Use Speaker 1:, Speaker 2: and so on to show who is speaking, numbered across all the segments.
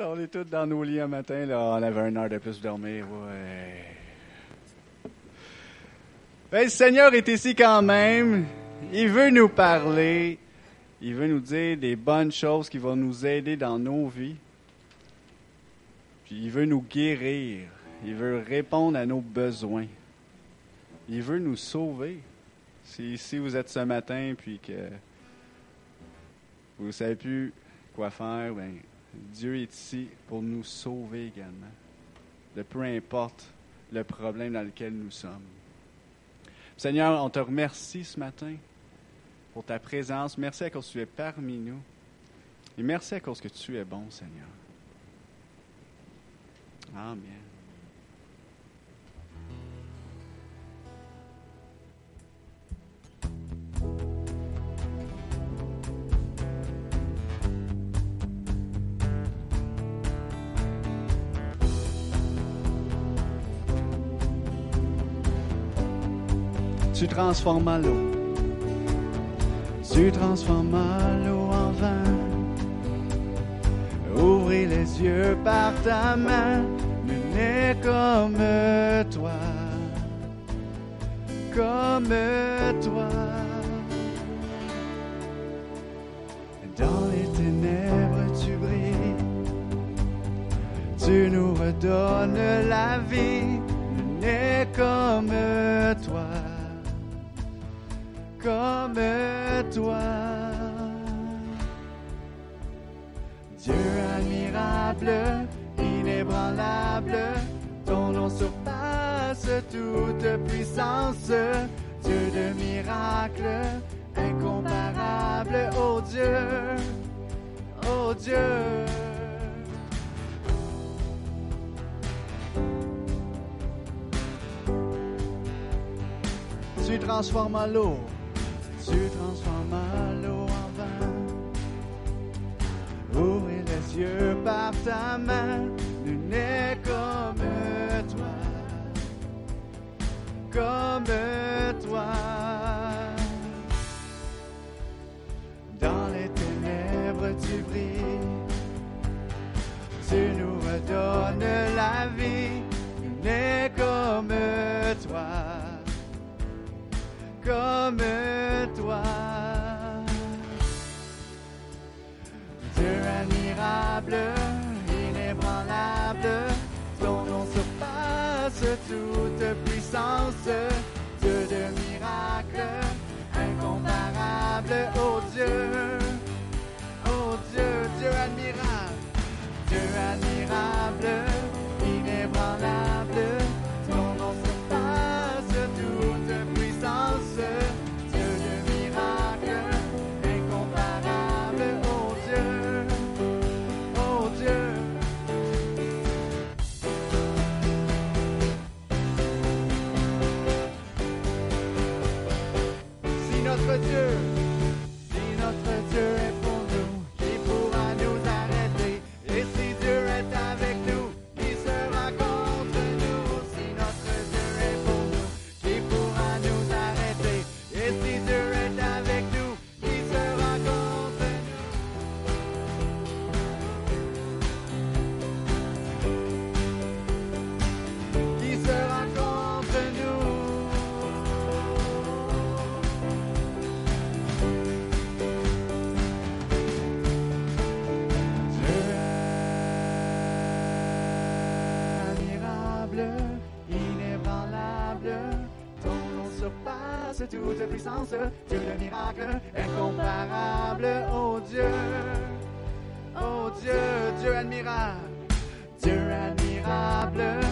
Speaker 1: On est tous dans nos lits un matin, là. On avait une heure de plus dormir, ouais. Ben, le Seigneur est ici quand même. Il veut nous parler. Il veut nous dire des bonnes choses qui vont nous aider dans nos vies. Puis il veut nous guérir. Il veut répondre à nos besoins. Il veut nous sauver. Si, si vous êtes ce matin puis que vous ne savez plus quoi faire, ben, Dieu est ici pour nous sauver également. De peu importe le problème dans lequel nous sommes. Seigneur, on te remercie ce matin pour ta présence. Merci à cause que tu es parmi nous. Et merci à cause que tu es bon, Seigneur. Amen. Tu transformes l'eau. Tu transformes l'eau en vin. Ouvrez les yeux par ta main, n'est comme toi. Comme toi. Dans les ténèbres, tu brilles. Tu nous redonnes la vie, n'est comme toi comme toi. Dieu admirable, inébranlable, ton nom surpasse toute puissance. Dieu de miracles, incomparable, oh Dieu, oh Dieu. Tu transformes l'eau tu transformes l'eau en vin. Ouvrez les yeux par ta main, nul n'est comme toi, comme toi. Dans les ténèbres tu brilles, tu nous redonnes la vie, nul n'est comme toi comme toi. Admirable, inébranlable, ton nom surpasse toute puissance. Dieu de miracles, incomparable, oh Dieu, oh Dieu, Dieu admirable, Dieu admirable, toute puissance, Dieu de miracle, incomparable, oh Dieu, oh Dieu, Dieu admirable, Dieu admirable,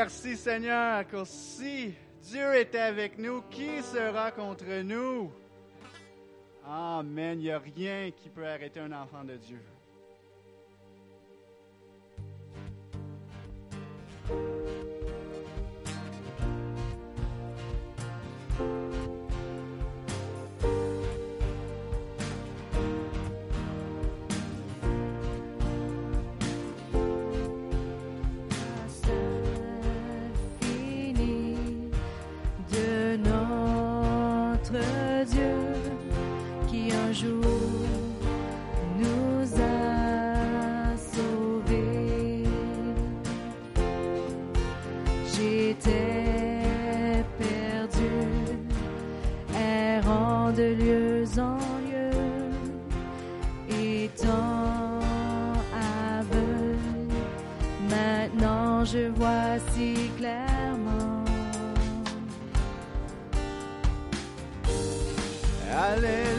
Speaker 2: Merci Seigneur, car si Dieu est avec nous, qui sera contre nous? Amen. Il n'y a rien qui peut arrêter un enfant de Dieu.
Speaker 1: dit clairement. Allez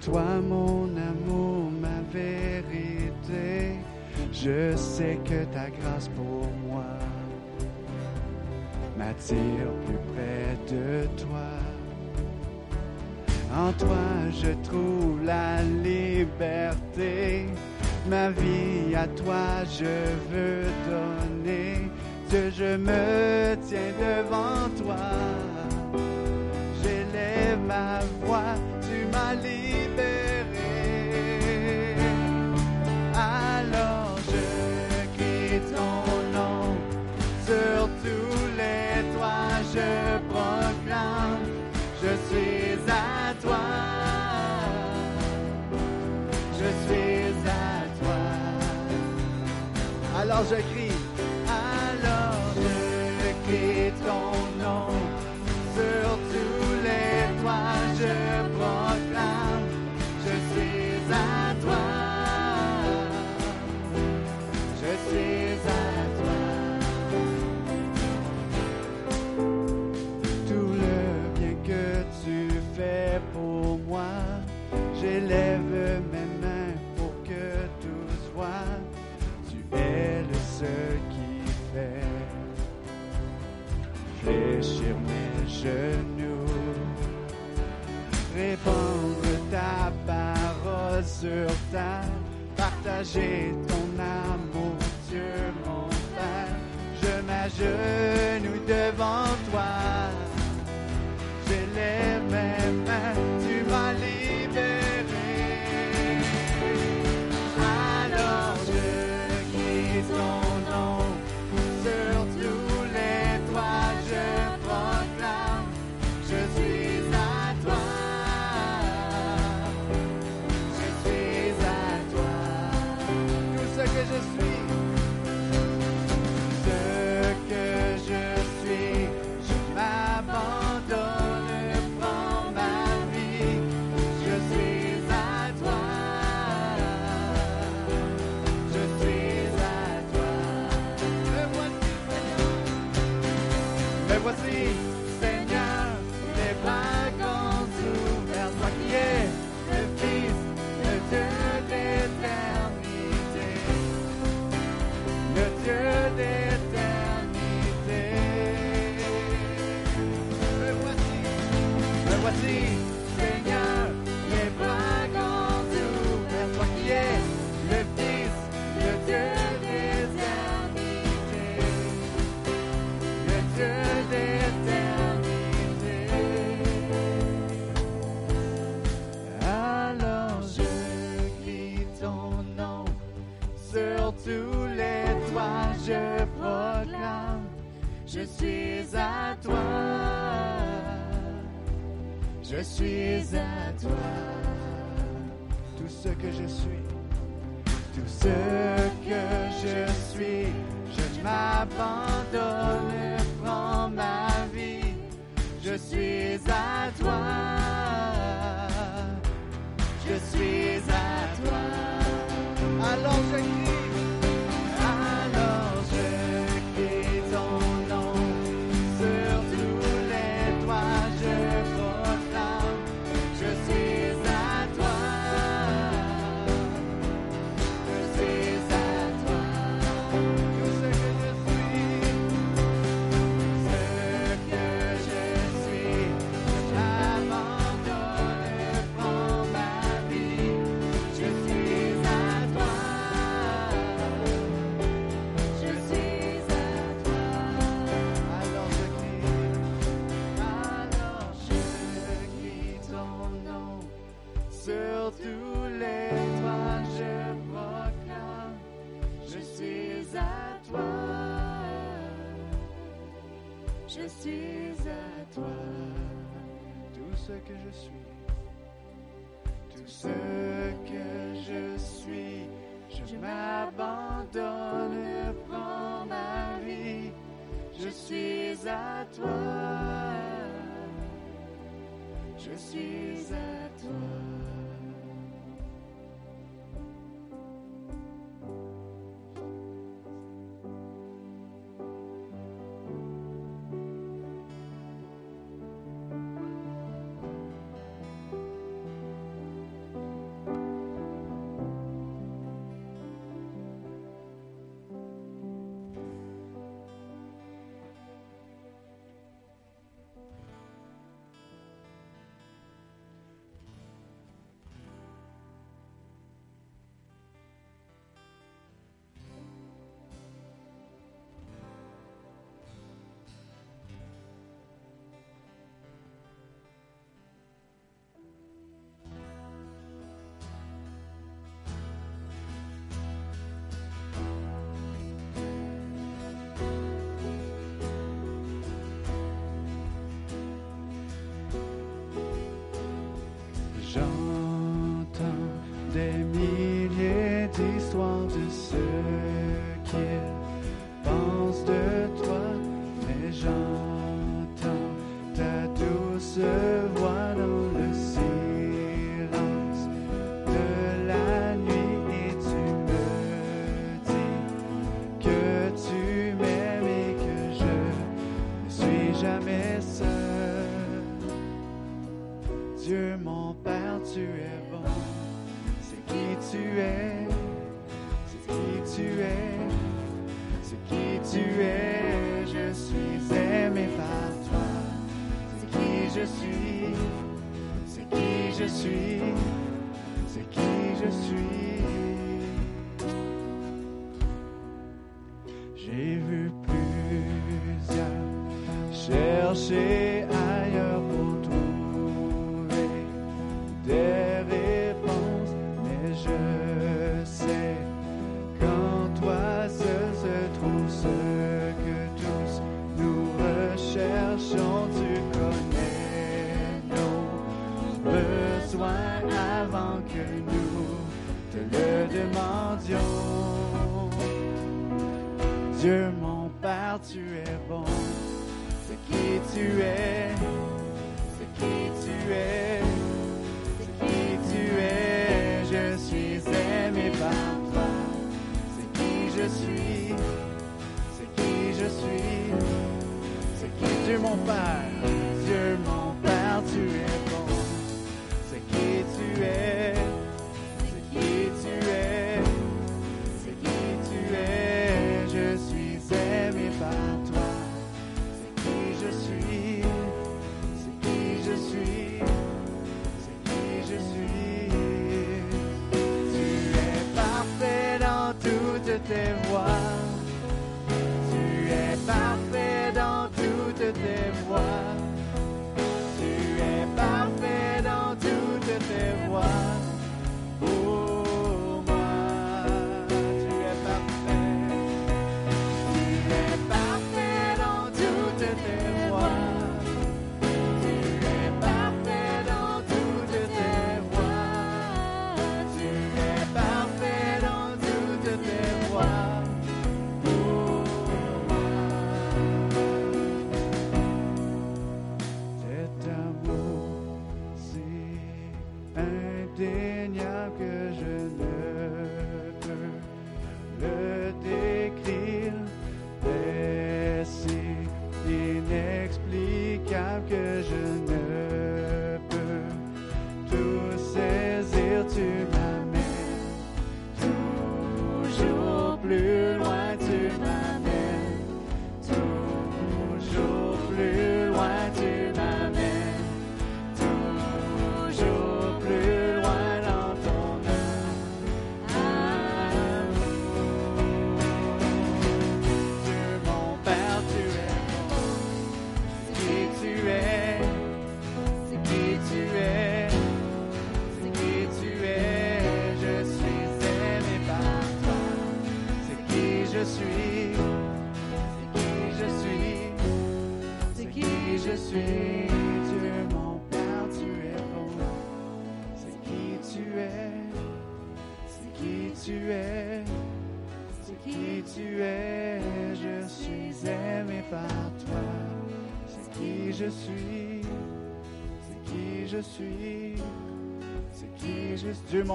Speaker 1: Toi, mon amour, ma vérité, je sais que ta grâce pour moi m'attire plus près de toi. En toi, je trouve la liberté. Ma vie à toi, je veux donner. Dieu, je me tiens devant toi. J'élève ma voix libéré. Alors je crie ton nom sur tous les toits je proclame je suis à toi. Je suis à toi. Alors je crie genoux. Répandre ta parole sur terre, partager ton amour, Dieu mon Père. Je m'agenouille devant toi, j'élève mes mains. je suis à toi. Tout ce que je suis, tout ce que je suis, je m'abandonne, prends ma vie, je suis à toi. Je suis à toi. de ce qui est. tu ce qui tu es, je suis aimé par toi. C'est qui je suis, c'est qui je suis, c'est qui je suis. J'ai vu plusieurs chercher.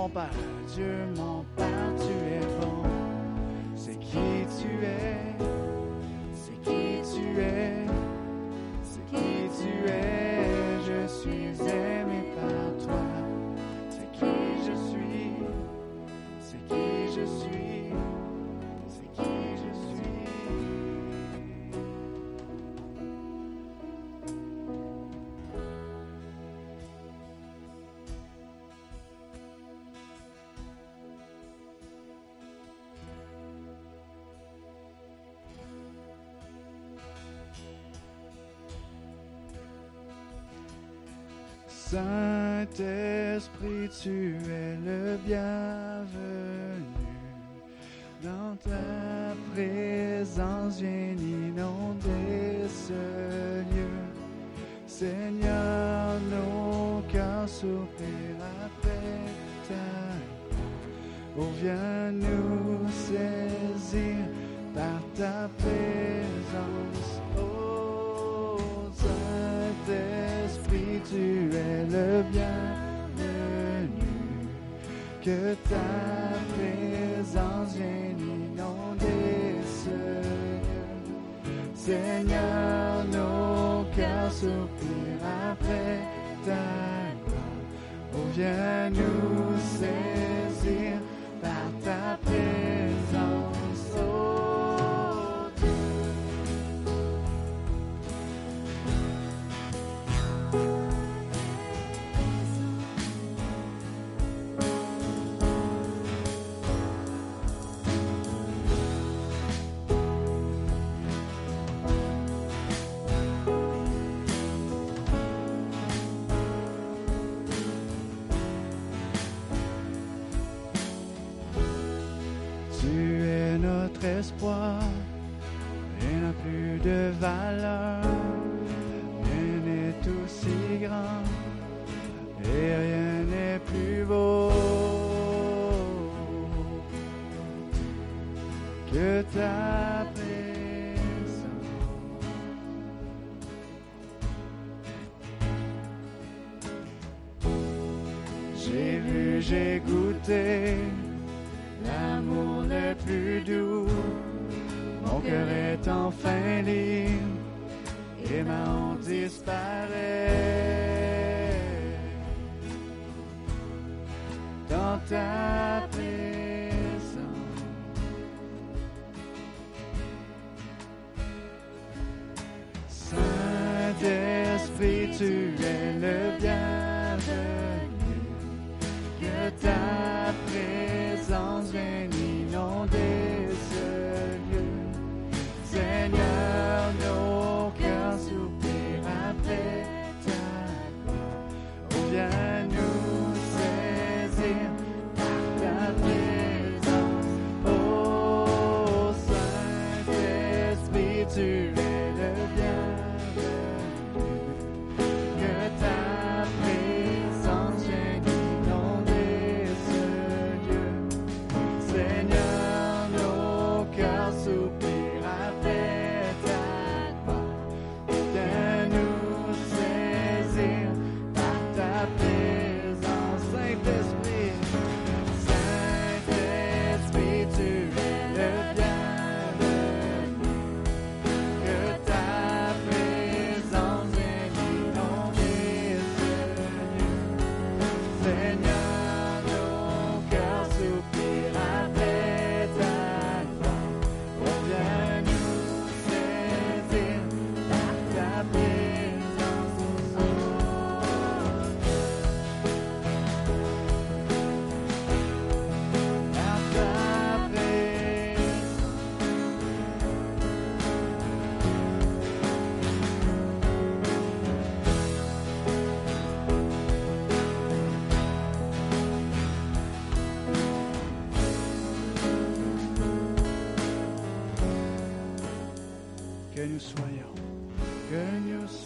Speaker 1: but. Saint-Esprit, tu es le bienvenu. Dans ta présence, viens inonder ce lieu. Seigneur, nos cœurs soupirent après ta. Oh, viens nous saisir par ta présence. Tu es le bienvenu. Que ta présence vienne inonder lieu. Seigneur, nos cœurs soupirent après ta gloire. Oh, viens nous saisir par ta présence. Notre Tu es le bienvenu. Que ta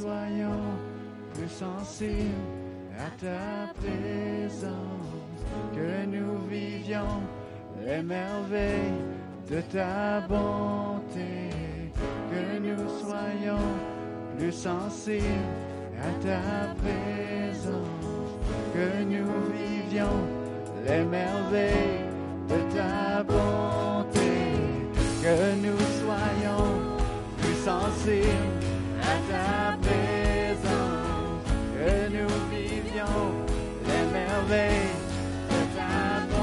Speaker 1: soyons plus sensibles à ta présence, que nous vivions les merveilles de ta bonté, que nous soyons plus sensibles à ta présence, que nous vivions les merveilles de ta bonté, que nous soyons plus sensibles les merveilles de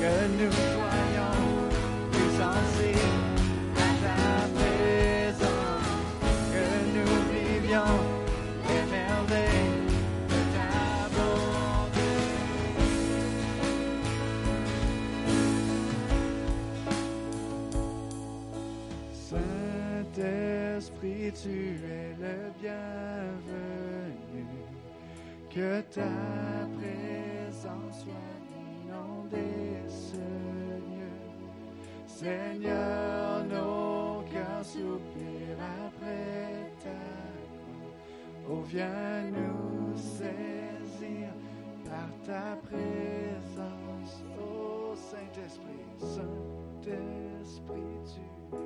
Speaker 1: que nous soyons plus sensibles à ta présence, que nous vivions les merveilles de ta bonté. Saint-Esprit, tu es le bienvenu que ta présence soit inondée ce. Seigneur, nos cœurs soupirent après ta gloire. Oh, viens nous saisir par ta présence, ô oh Saint-Esprit, Saint-Esprit, tu.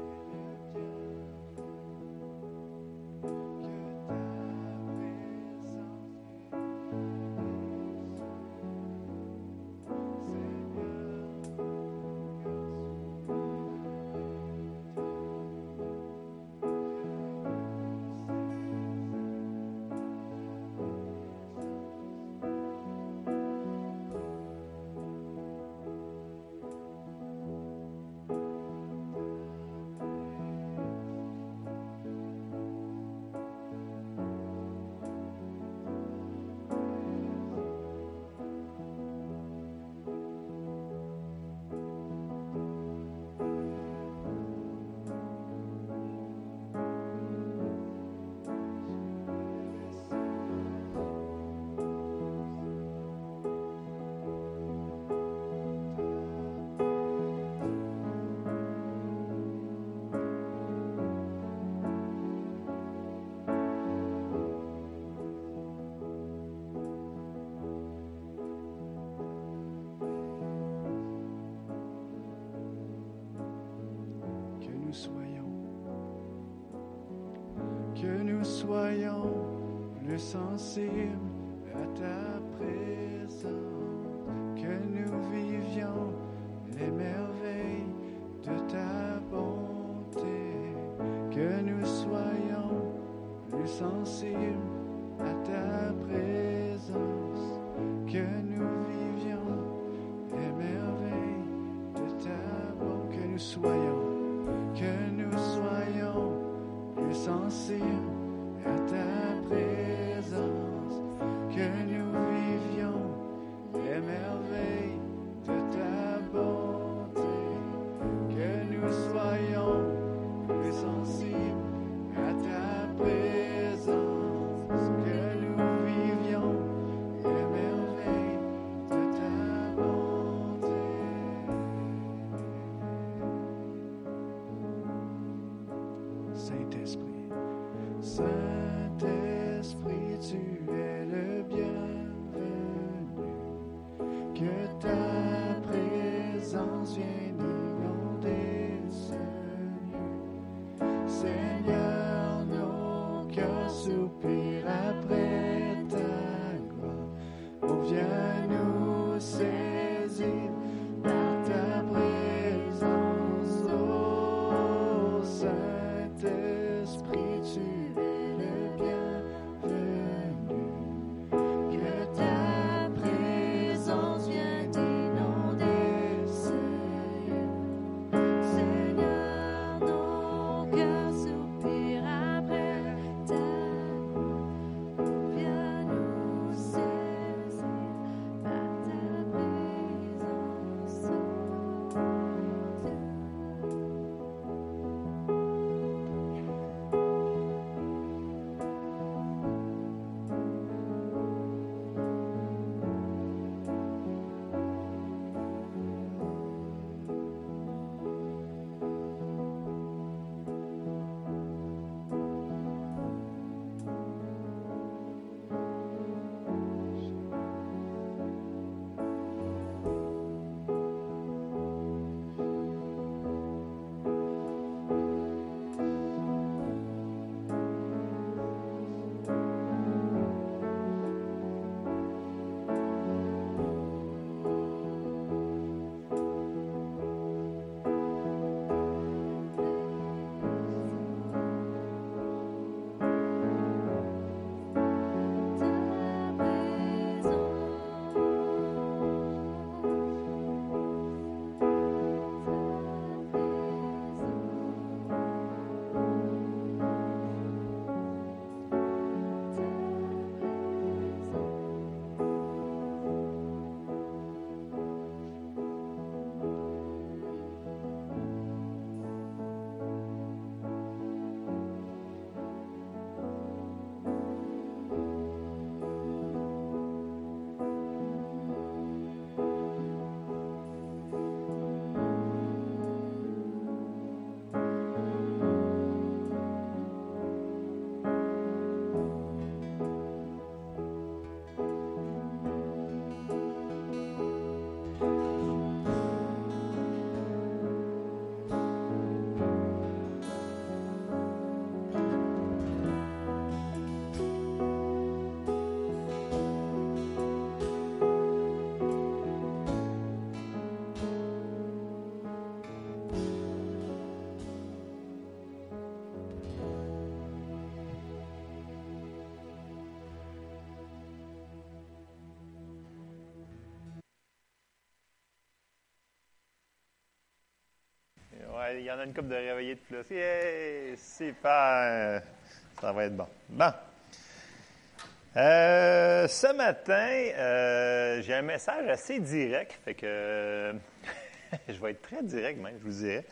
Speaker 1: soyons plus sensibles à ta présence, que nous vivions les merveilles de ta bonté, que nous soyons plus sensibles.
Speaker 3: Ouais, il y en a une couple de réveillés de plus. Yeah, super! Ça va être bon. Bon. Euh, ce matin, euh, j'ai un message assez direct, fait que je vais être très direct même, je vous dirais.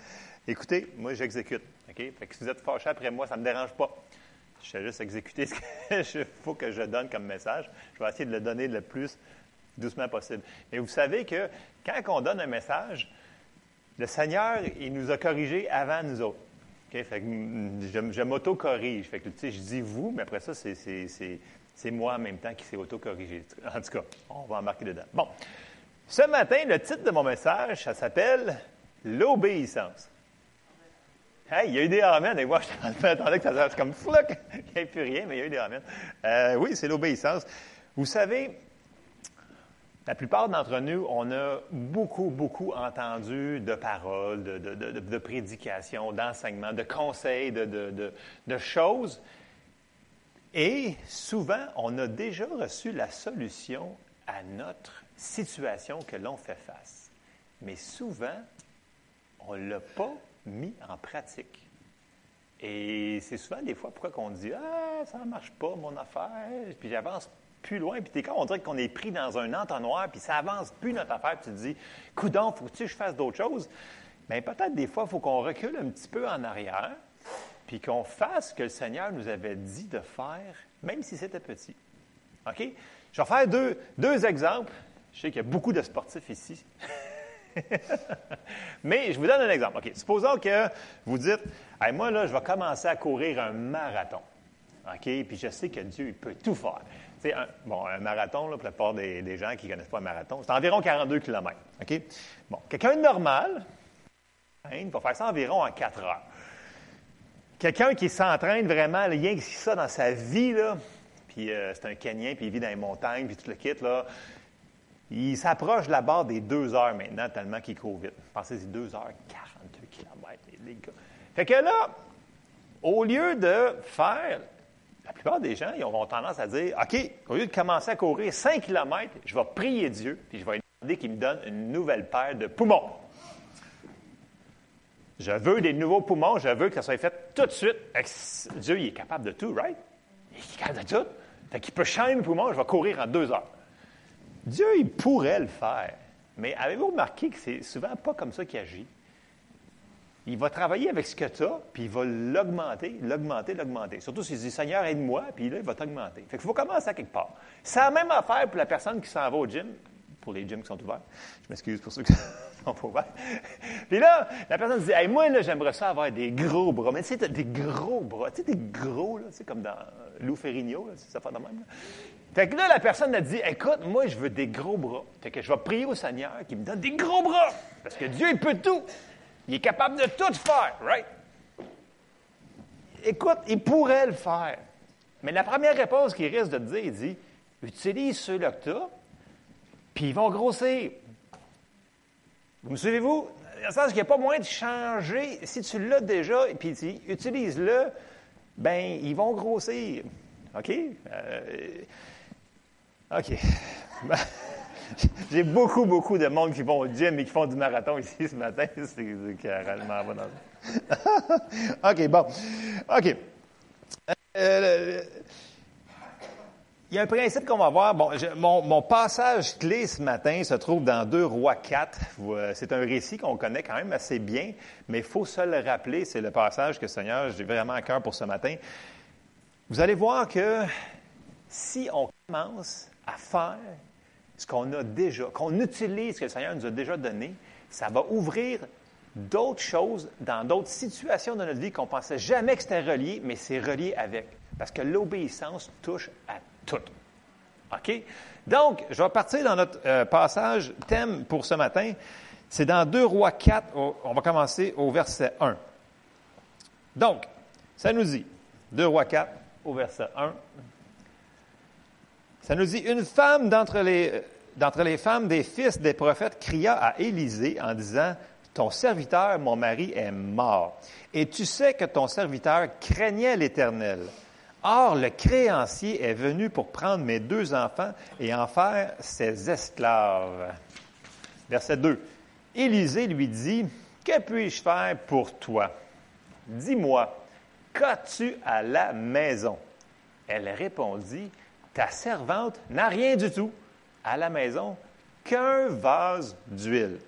Speaker 3: Écoutez, moi j'exécute, OK? Fait que si vous êtes fâché après moi, ça ne me dérange pas. Je vais juste exécuter ce qu'il faut que je donne comme message. Je vais essayer de le donner le plus doucement possible. Mais vous savez que quand on donne un message, le Seigneur, il nous a corrigés avant nous autres. Fait que je, m'auto-corrige. Fait que, je dis vous, mais après ça, c'est, moi en même temps qui s'est auto-corrigé. En tout cas, on va embarquer dedans. Bon. Ce matin, le titre de mon message, ça s'appelle L'obéissance. Hey, il y a eu des amens. Et moi, je m'attendais que ça fasse comme floc. Il n'y avait plus rien, mais il y a eu des amens. Euh, oui, c'est l'obéissance. Vous savez, la plupart d'entre nous, on a beaucoup, beaucoup entendu de paroles, de, de, de, de prédications, d'enseignements, de conseils, de, choses. Et souvent, on a déjà reçu la solution à notre situation que l'on fait face. Mais souvent, on ne l'a pas mis en pratique. Et c'est souvent des fois pourquoi on dit Ah, ça ne marche pas, mon affaire, puis j'avance plus loin, puis quand on dirait qu'on est pris dans un entonnoir, puis ça avance plus notre affaire, puis tu te dis Coudon, faut que je fasse d'autres choses? Mais peut-être des fois, il faut qu'on recule un petit peu en arrière, puis qu'on fasse ce que le Seigneur nous avait dit de faire, même si c'était petit. OK? Je vais faire deux, deux exemples. Je sais qu'il y a beaucoup de sportifs ici. Mais je vous donne un exemple. OK. Supposons que vous dites Moi, là, je vais commencer à courir un marathon. OK? Puis je sais que Dieu, il peut tout faire. Un, bon, un marathon, là, pour la plupart des, gens qui ne connaissent pas un marathon, c'est environ 42 km. Bon, quelqu'un de normal, hein, il va faire ça environ en 4 heures. Quelqu'un qui s'entraîne vraiment, rien que ça dans sa vie, là, puis euh, c'est un Kenyan, puis il vit dans les montagnes, puis tout le kit, là, il s'approche de la barre des deux heures maintenant, tellement qu'il court vite. Pensez-y, deux heures, 42 km, les gars. Fait que là, au lieu de faire, la plupart des gens, ils auront tendance à dire, OK, au lieu de commencer à courir 5 km, je vais prier Dieu, puis je vais lui demander qu'il me donne une nouvelle paire de poumons. Je veux des nouveaux poumons, je veux que ça soit fait tout de suite. Dieu, il est capable de tout, right? Il est capable de tout. Fait qu'il peut changer mes poumons, je vais courir en deux heures. Dieu, il pourrait le faire. Mais avez-vous remarqué que c'est souvent pas comme ça qu'il agit? Il va travailler avec ce que tu as, puis il va l'augmenter, l'augmenter, l'augmenter. Surtout s'il dit Seigneur, aide-moi, puis là, il va t'augmenter. Fait qu'il faut commencer à quelque part. C'est la même affaire pour la personne qui s'en va au gym, pour les gyms qui sont ouverts. Je m'excuse pour ceux qui sont pas ouverts. Puis là, la personne dit hey, Moi, là, j'aimerais ça avoir des gros bras. Mais tu sais, des gros bras. Tu sais, des gros, là, sais, comme dans Lou Ferrigno, c'est ça fait de même. Fait que là, la personne a dit, écoute, moi, je veux des gros bras. Fait que je vais prier au Seigneur qui me donne des gros bras. Parce que Dieu, il peut tout. Il est capable de tout faire, right? Écoute, il pourrait le faire. Mais la première réponse qu'il risque de te dire, il dit, utilise ceux-là que tu puis ils vont grossir. Vous me suivez-vous? Dans le sens qu'il n'y a pas moyen de changer. Si tu l'as déjà, puis utilise-le, ben ils vont grossir. OK? Euh, OK. J'ai beaucoup, beaucoup de monde qui vont au gym et qui font du marathon ici ce matin. C'est carrément bon. OK, bon. OK. Euh, il y a un principe qu'on va voir. Bon, mon, passage clé ce matin se trouve dans 2 Rois 4. Euh, c'est un récit qu'on connaît quand même assez bien, mais il faut se le rappeler. C'est le passage que Seigneur, j'ai vraiment à cœur pour ce matin. Vous allez voir que si on commence à faire ce qu'on a déjà, qu'on utilise ce que le Seigneur nous a déjà donné, ça va ouvrir d'autres choses dans d'autres situations de notre vie qu'on pensait jamais que c'était relié, mais c'est relié avec. Parce que l'obéissance touche à tout. OK? Donc, je vais partir dans notre euh, passage thème pour ce matin. C'est dans 2 Rois 4, on va commencer au verset 1. Donc, ça nous dit, 2 Rois 4, au verset 1, ça nous dit, une femme d'entre les, d'entre les femmes des fils des prophètes cria à Élisée en disant, Ton serviteur, mon mari, est mort. Et tu sais que ton serviteur craignait l'Éternel. Or, le créancier est venu pour prendre mes deux enfants et en faire ses esclaves. Verset 2. Élisée lui dit, Que puis-je faire pour toi? Dis-moi, qu'as-tu à la maison? Elle répondit, Ta servante n'a rien du tout à la maison qu'un vase d'huile.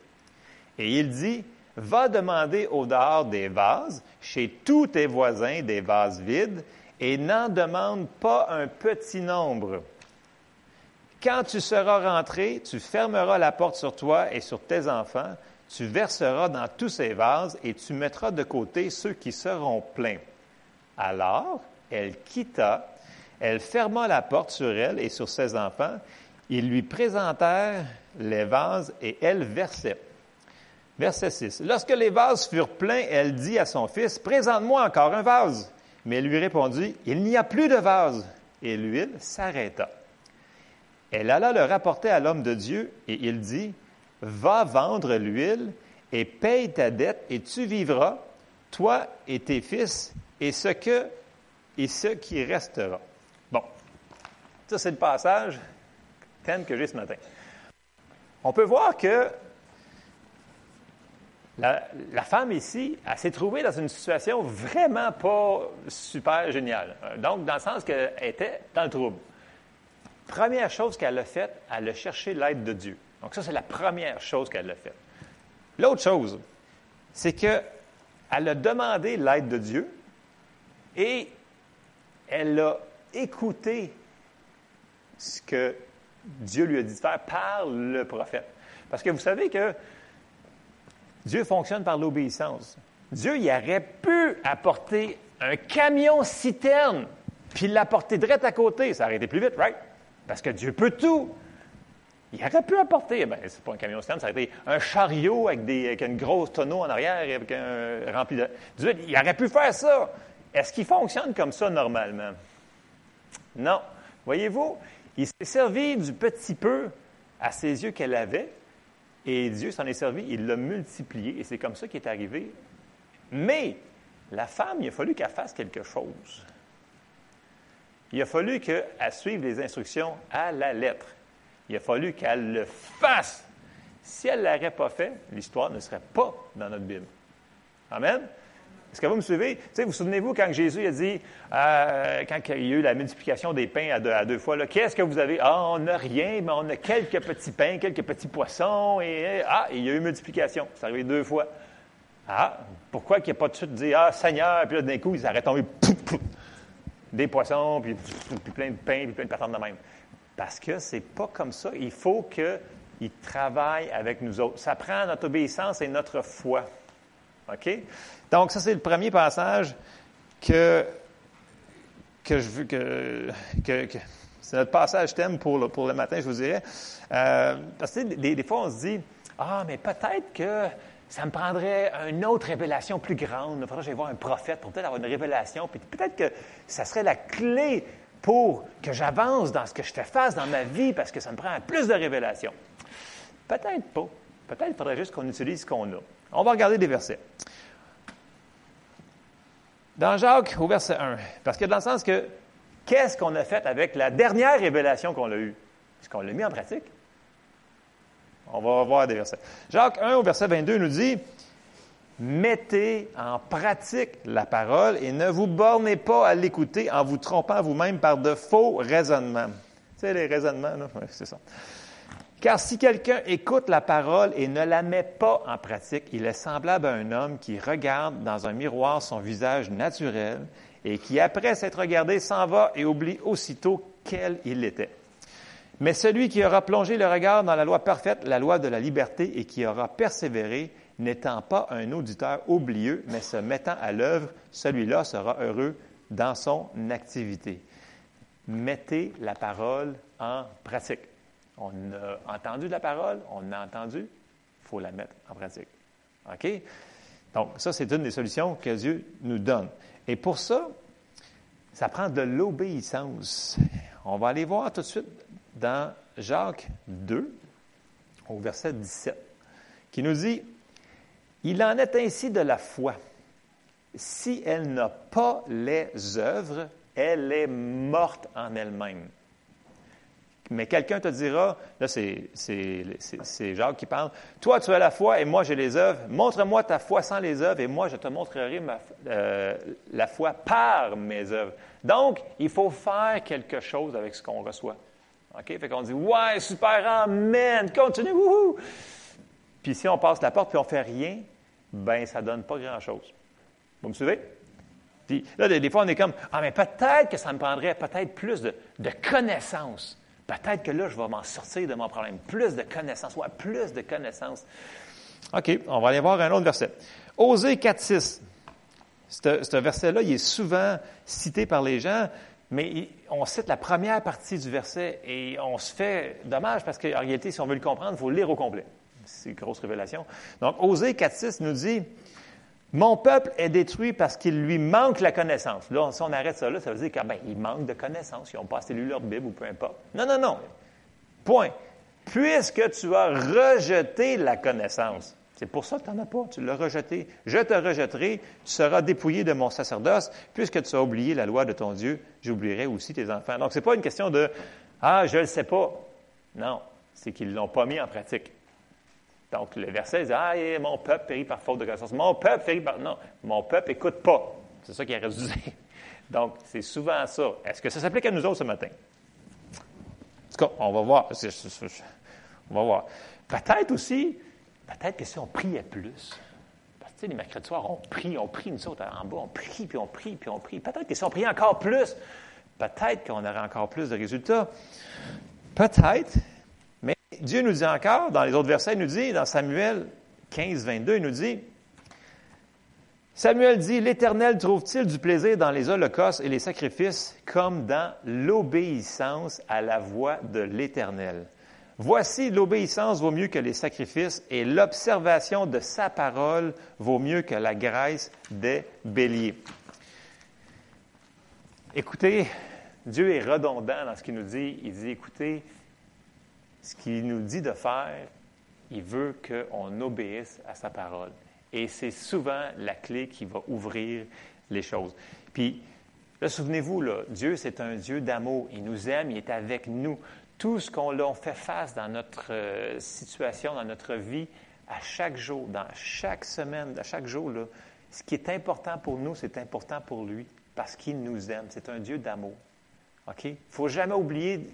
Speaker 3: Et il dit, Va demander au dehors des vases, chez tous tes voisins des vases vides, et n'en demande pas un petit nombre. Quand tu seras rentré, tu fermeras la porte sur toi et sur tes enfants, tu verseras dans tous ces vases et tu mettras de côté ceux qui seront pleins. Alors, elle quitta, elle ferma la porte sur elle et sur ses enfants. Ils lui présentèrent les vases et elle versait. Verset 6. Lorsque les vases furent pleins, elle dit à son fils, Présente-moi encore un vase. Mais il lui répondit, Il n'y a plus de vase. Et l'huile s'arrêta. Elle alla le rapporter à l'homme de Dieu et il dit, Va vendre l'huile et paye ta dette et tu vivras, toi et tes fils, et ce que et ce qui restera. Ça c'est le passage thème que j'ai ce matin. On peut voir que la, la femme ici, elle s'est trouvée dans une situation vraiment pas super géniale. Donc, dans le sens qu'elle était dans le trouble. Première chose qu'elle a faite, elle a cherché l'aide de Dieu. Donc, ça, c'est la première chose qu'elle a faite. L'autre chose, c'est qu'elle a demandé l'aide de Dieu et elle a écouté ce que Dieu lui a dit de faire par le prophète. Parce que vous savez que Dieu fonctionne par l'obéissance. Dieu, il aurait pu apporter un camion citerne, puis l'apporter direct à côté. Ça aurait été plus vite, right? Parce que Dieu peut tout. Il aurait pu apporter, ben, c'est pas un camion citerne, ça aurait été un chariot avec, des, avec une grosse tonneau en arrière, avec un rempli de. Dieu, il aurait pu faire ça. Est-ce qu'il fonctionne comme ça normalement? Non. Voyez-vous, il s'est servi du petit peu à ses yeux qu'elle avait, et Dieu s'en est servi, il l'a multiplié, et c'est comme ça qu'il est arrivé. Mais la femme, il a fallu qu'elle fasse quelque chose. Il a fallu qu'elle suive les instructions à la lettre. Il a fallu qu'elle le fasse. Si elle ne l'aurait pas fait, l'histoire ne serait pas dans notre Bible. Amen? Est-ce que vous me suivez? Vous souvenez-vous quand Jésus a dit, euh, quand il y a eu la multiplication des pains à deux, fois, qu'est-ce que vous avez? Ah, on n'a rien, mais on a quelques petits pains, quelques petits poissons, et ah, il y a eu multiplication. C'est arrivé deux fois. Ah, pourquoi qu'il n'y a pas de suite dit, ah, Seigneur, puis là, d'un coup, ils arrêtent tombé, des poissons, puis, plein de pain, puis plein de patentes de même. Parce que c'est pas comme ça. Il faut qu'il travaille avec nous autres. Ça prend notre obéissance et notre foi. Donc, ça, c'est le premier passage que, que je veux que, que, c'est notre passage thème pour le, pour le matin, je vous dirais. Euh, parce que des, des, fois, on se dit, ah, mais peut-être que ça me prendrait une autre révélation plus grande. Il faudrait que j'aille voir un prophète pour peut-être avoir une révélation. Puis peut-être que ça serait la clé pour que j'avance dans ce que je te fasse dans ma vie parce que ça me prend plus de révélations. Peut-être pas. Peut-être qu'il faudrait juste qu'on utilise ce qu'on a. On va regarder des versets. Dans Jacques, au verset 1, parce que dans le sens que, qu'est-ce qu'on a fait avec la dernière révélation qu'on a eue? Est-ce qu'on l'a mis en pratique? On va voir des versets. Jacques 1, au verset 22, nous dit, Mettez en pratique la parole et ne vous bornez pas à l'écouter en vous trompant vous-même par de faux raisonnements. Sais, les raisonnements, c'est ça. Car si quelqu'un écoute la parole et ne la met pas en pratique, il est semblable à un homme qui regarde dans un miroir son visage naturel et qui, après s'être regardé, s'en va et oublie aussitôt quel il était. Mais celui qui aura plongé le regard dans la loi parfaite, la loi de la liberté, et qui aura persévéré, n'étant pas un auditeur oublieux, mais se mettant à l'œuvre, celui-là sera heureux dans son activité. Mettez la parole en pratique. On a entendu la parole, on a entendu, il faut la mettre en pratique. OK? Donc, ça, c'est une des solutions que Dieu nous donne. Et pour ça, ça prend de l'obéissance. On va aller voir tout de suite dans Jacques 2, au verset 17, qui nous dit, Il en est ainsi de la foi. Si elle n'a pas les œuvres, elle est morte en elle-même. Mais quelqu'un te dira, là c'est, Jacques qui parle, toi tu as la foi et moi j'ai les œuvres, montre-moi ta foi sans les œuvres et moi je te montrerai euh, la foi par mes œuvres. Donc, il faut faire quelque chose avec ce qu'on reçoit. OK? Fait qu'on dit, ouais, super, amen, continue, wouhou! Puis si on passe la porte puis on fait rien, ben ça donne pas grand-chose. Vous me suivez? Puis là, des, des fois, on est comme, ah, mais peut-être que ça me prendrait peut-être plus de, de connaissances. Peut-être que là, je vais m'en sortir de mon problème. Plus de connaissances, ouais, plus de connaissances. OK, on va aller voir un autre verset. Osée 4, 6. Ce verset-là, il est souvent cité par les gens, mais on cite la première partie du verset et on se fait dommage parce qu'en réalité, si on veut le comprendre, il faut le lire au complet. C'est une grosse révélation. Donc, Osée 4, 6 nous dit Mon peuple est détruit parce qu'il lui manque la connaissance. Là, si on arrête ça là, ça veut dire qu'il ben, manque de connaissance. Ils n'ont pas assez lu leur Bible ou peu importe. Non, non, non. Point. Puisque tu as rejeté la connaissance. C'est pour ça que tu n'en as pas. Tu l'as rejeté. Je te rejetterai. Tu seras dépouillé de mon sacerdoce. Puisque tu as oublié la loi de ton Dieu, j'oublierai aussi tes enfants. Donc, ce n'est pas une question de Ah, je ne le sais pas. Non. C'est qu'ils ne l'ont pas mis en pratique. Donc, le verset dit Ah, eh, mon peuple périt par faute de connaissance. Mon peuple périt par. Non, mon peuple écoute pas. C'est ça aurait dû dire. Donc, c'est souvent ça. Est-ce que ça s'applique à nous autres ce matin? En tout cas, on va voir. On va voir. Peut-être aussi, peut-être que si on priait plus, parce que les mercredis soirs, on prie, on prie, nous autres, en bas, on prie, puis on prie, puis on prie. Peut-être que si on priait encore plus, peut-être qu'on aurait encore plus de résultats. Peut-être, Dieu nous dit encore, dans les autres versets, il nous dit, dans Samuel 15, 22, il nous dit, Samuel dit, L'Éternel trouve-t-il du plaisir dans les holocaustes et les sacrifices comme dans l'obéissance à la voix de l'Éternel? Voici, l'obéissance vaut mieux que les sacrifices et l'observation de sa parole vaut mieux que la graisse des béliers. Écoutez, Dieu est redondant dans ce qu'il nous dit. Il dit, écoutez, ce qu'il nous dit de faire, il veut qu'on obéisse à sa parole. Et c'est souvent la clé qui va ouvrir les choses. Puis, là, souvenez-vous, là, Dieu, c'est un Dieu d'amour. Il nous aime, il est avec nous. Tout ce qu'on l'a fait face dans notre euh, situation, dans notre vie, à chaque jour, dans chaque semaine, à chaque jour, là, ce qui est important pour nous, c'est important pour lui, parce qu'il nous aime. C'est un Dieu d'amour. OK? Il ne faut jamais oublier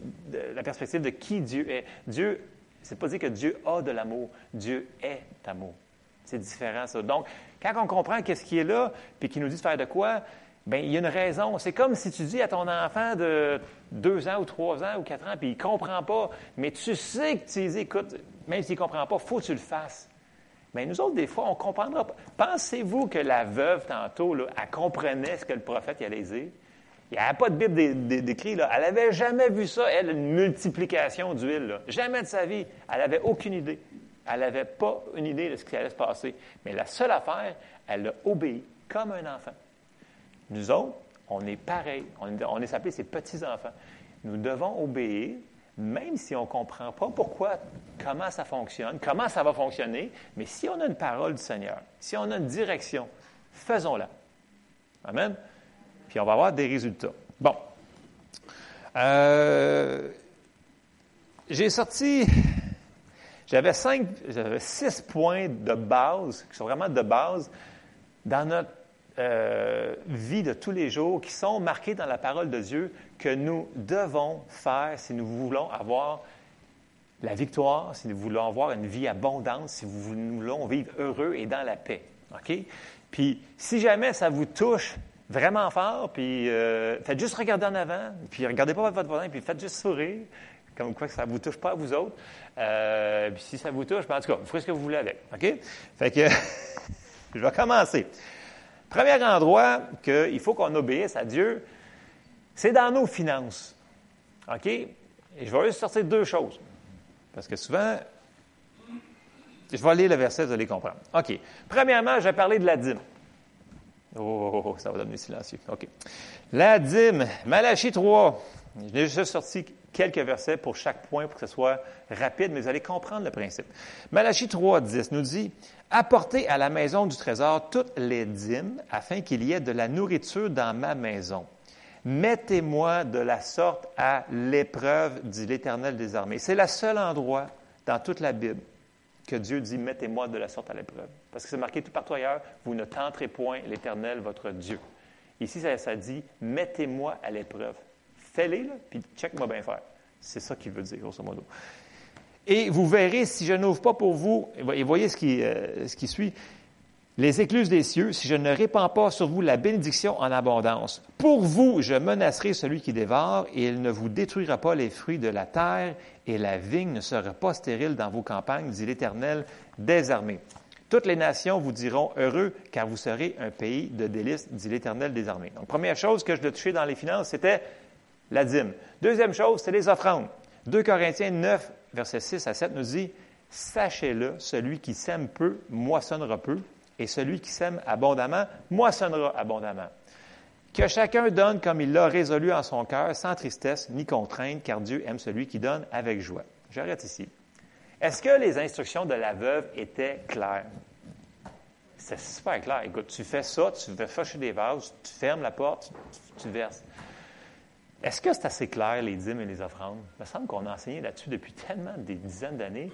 Speaker 3: la perspective de qui Dieu est. Dieu, c'est pas dire que Dieu a de l'amour. Dieu est amour. C'est différent, ça. Donc, quand on comprend qu'est-ce qui est là, puis qu'il nous dit de faire de quoi, bien, il y a une raison. C'est comme si tu dis à ton enfant de deux ans ou trois ans ou quatre ans, puis il ne comprend pas, mais tu sais que tu dis, écoute, même s'il ne comprend pas, il faut que tu le fasses. Mais nous autres, des fois, on ne comprendra pas. Pensez-vous que la veuve, tantôt, là, elle comprenait ce que le prophète allait dire? Il n'y avait pas de Bible dé- dé- décrit, là. Elle n'avait jamais vu ça, elle, une multiplication d'huile. Jamais de sa vie. Elle n'avait aucune idée. Elle n'avait pas une idée de ce qui allait se passer. Mais la seule affaire, elle a obéi comme un enfant. Nous autres, on est pareil. On est, on est appelés ses petits-enfants. Nous devons obéir, même si on ne comprend pas pourquoi, comment ça fonctionne, comment ça va fonctionner. Mais si on a une parole du Seigneur, si on a une direction, faisons-la. Amen? Puis on va avoir des résultats. Bon. Euh, j'ai sorti, j'avais cinq, j'avais six points de base, qui sont vraiment de base, dans notre euh, vie de tous les jours, qui sont marqués dans la parole de Dieu, que nous devons faire si nous voulons avoir la victoire, si nous voulons avoir une vie abondante, si nous voulons vivre heureux et dans la paix. OK? Puis, si jamais ça vous touche vraiment fort, puis euh, faites juste regarder en avant, puis regardez pas votre voisin, puis faites juste sourire, comme quoi que ça ne vous touche pas à vous autres. Euh, puis si ça vous touche, ben, en tout cas, vous ferez ce que vous voulez avec. OK? Fait que, je vais commencer. Premier endroit qu'il faut qu'on obéisse à Dieu, c'est dans nos finances. OK? Et je vais juste sortir deux choses. Parce que souvent, je vais lire le verset, vous allez comprendre. OK. Premièrement, je vais parler de la dîme. Oh, oh, oh, ça va devenir silencieux. OK. La dîme, Malachie 3. J'ai juste sorti quelques versets pour chaque point pour que ce soit rapide, mais vous allez comprendre le principe. Malachie 3, 10 nous dit Apportez à la maison du trésor toutes les dîmes afin qu'il y ait de la nourriture dans ma maison. Mettez-moi de la sorte à l'épreuve, dit l'Éternel des armées. C'est le seul endroit dans toute la Bible que Dieu dit Mettez-moi de la sorte à l'épreuve. Parce que c'est marqué tout partout ailleurs Vous ne tenterez point l'Éternel, votre Dieu. Ici, ça, dit Mettez-moi à l'épreuve. Fais-les, puis check-moi bien faire. C'est ça qu'il veut dire, grosso modo. Et vous verrez, si je n'ouvre pas pour vous, et voyez ce qui, euh, ce qui suit, les écluses des cieux, si je ne répands pas sur vous la bénédiction en abondance. Pour vous, je menacerai celui qui dévore, et il ne vous détruira pas les fruits de la terre, et la vigne ne sera pas stérile dans vos campagnes, dit l'Éternel des armées. Toutes les nations vous diront heureux, car vous serez un pays de délices, dit l'Éternel des armées. Donc, première chose que je dois toucher dans les finances, c'était la dîme. Deuxième chose, c'est les offrandes. 2 Corinthiens 9, versets 6 à 7 nous dit, Sachez-le, celui qui sème peu moissonnera peu, et celui qui sème abondamment moissonnera abondamment. Que chacun donne comme il l'a résolu en son cœur, sans tristesse ni contrainte, car Dieu aime celui qui donne avec joie. J'arrête ici. Est-ce que les instructions de la veuve étaient claires? C'est super clair. Écoute, tu fais ça, tu vas fâcher des vases, tu fermes la porte, tu, tu verses. Est-ce que c'est assez clair, les dîmes et les offrandes? Il me semble qu'on a enseigné là-dessus depuis tellement des dizaines d'années.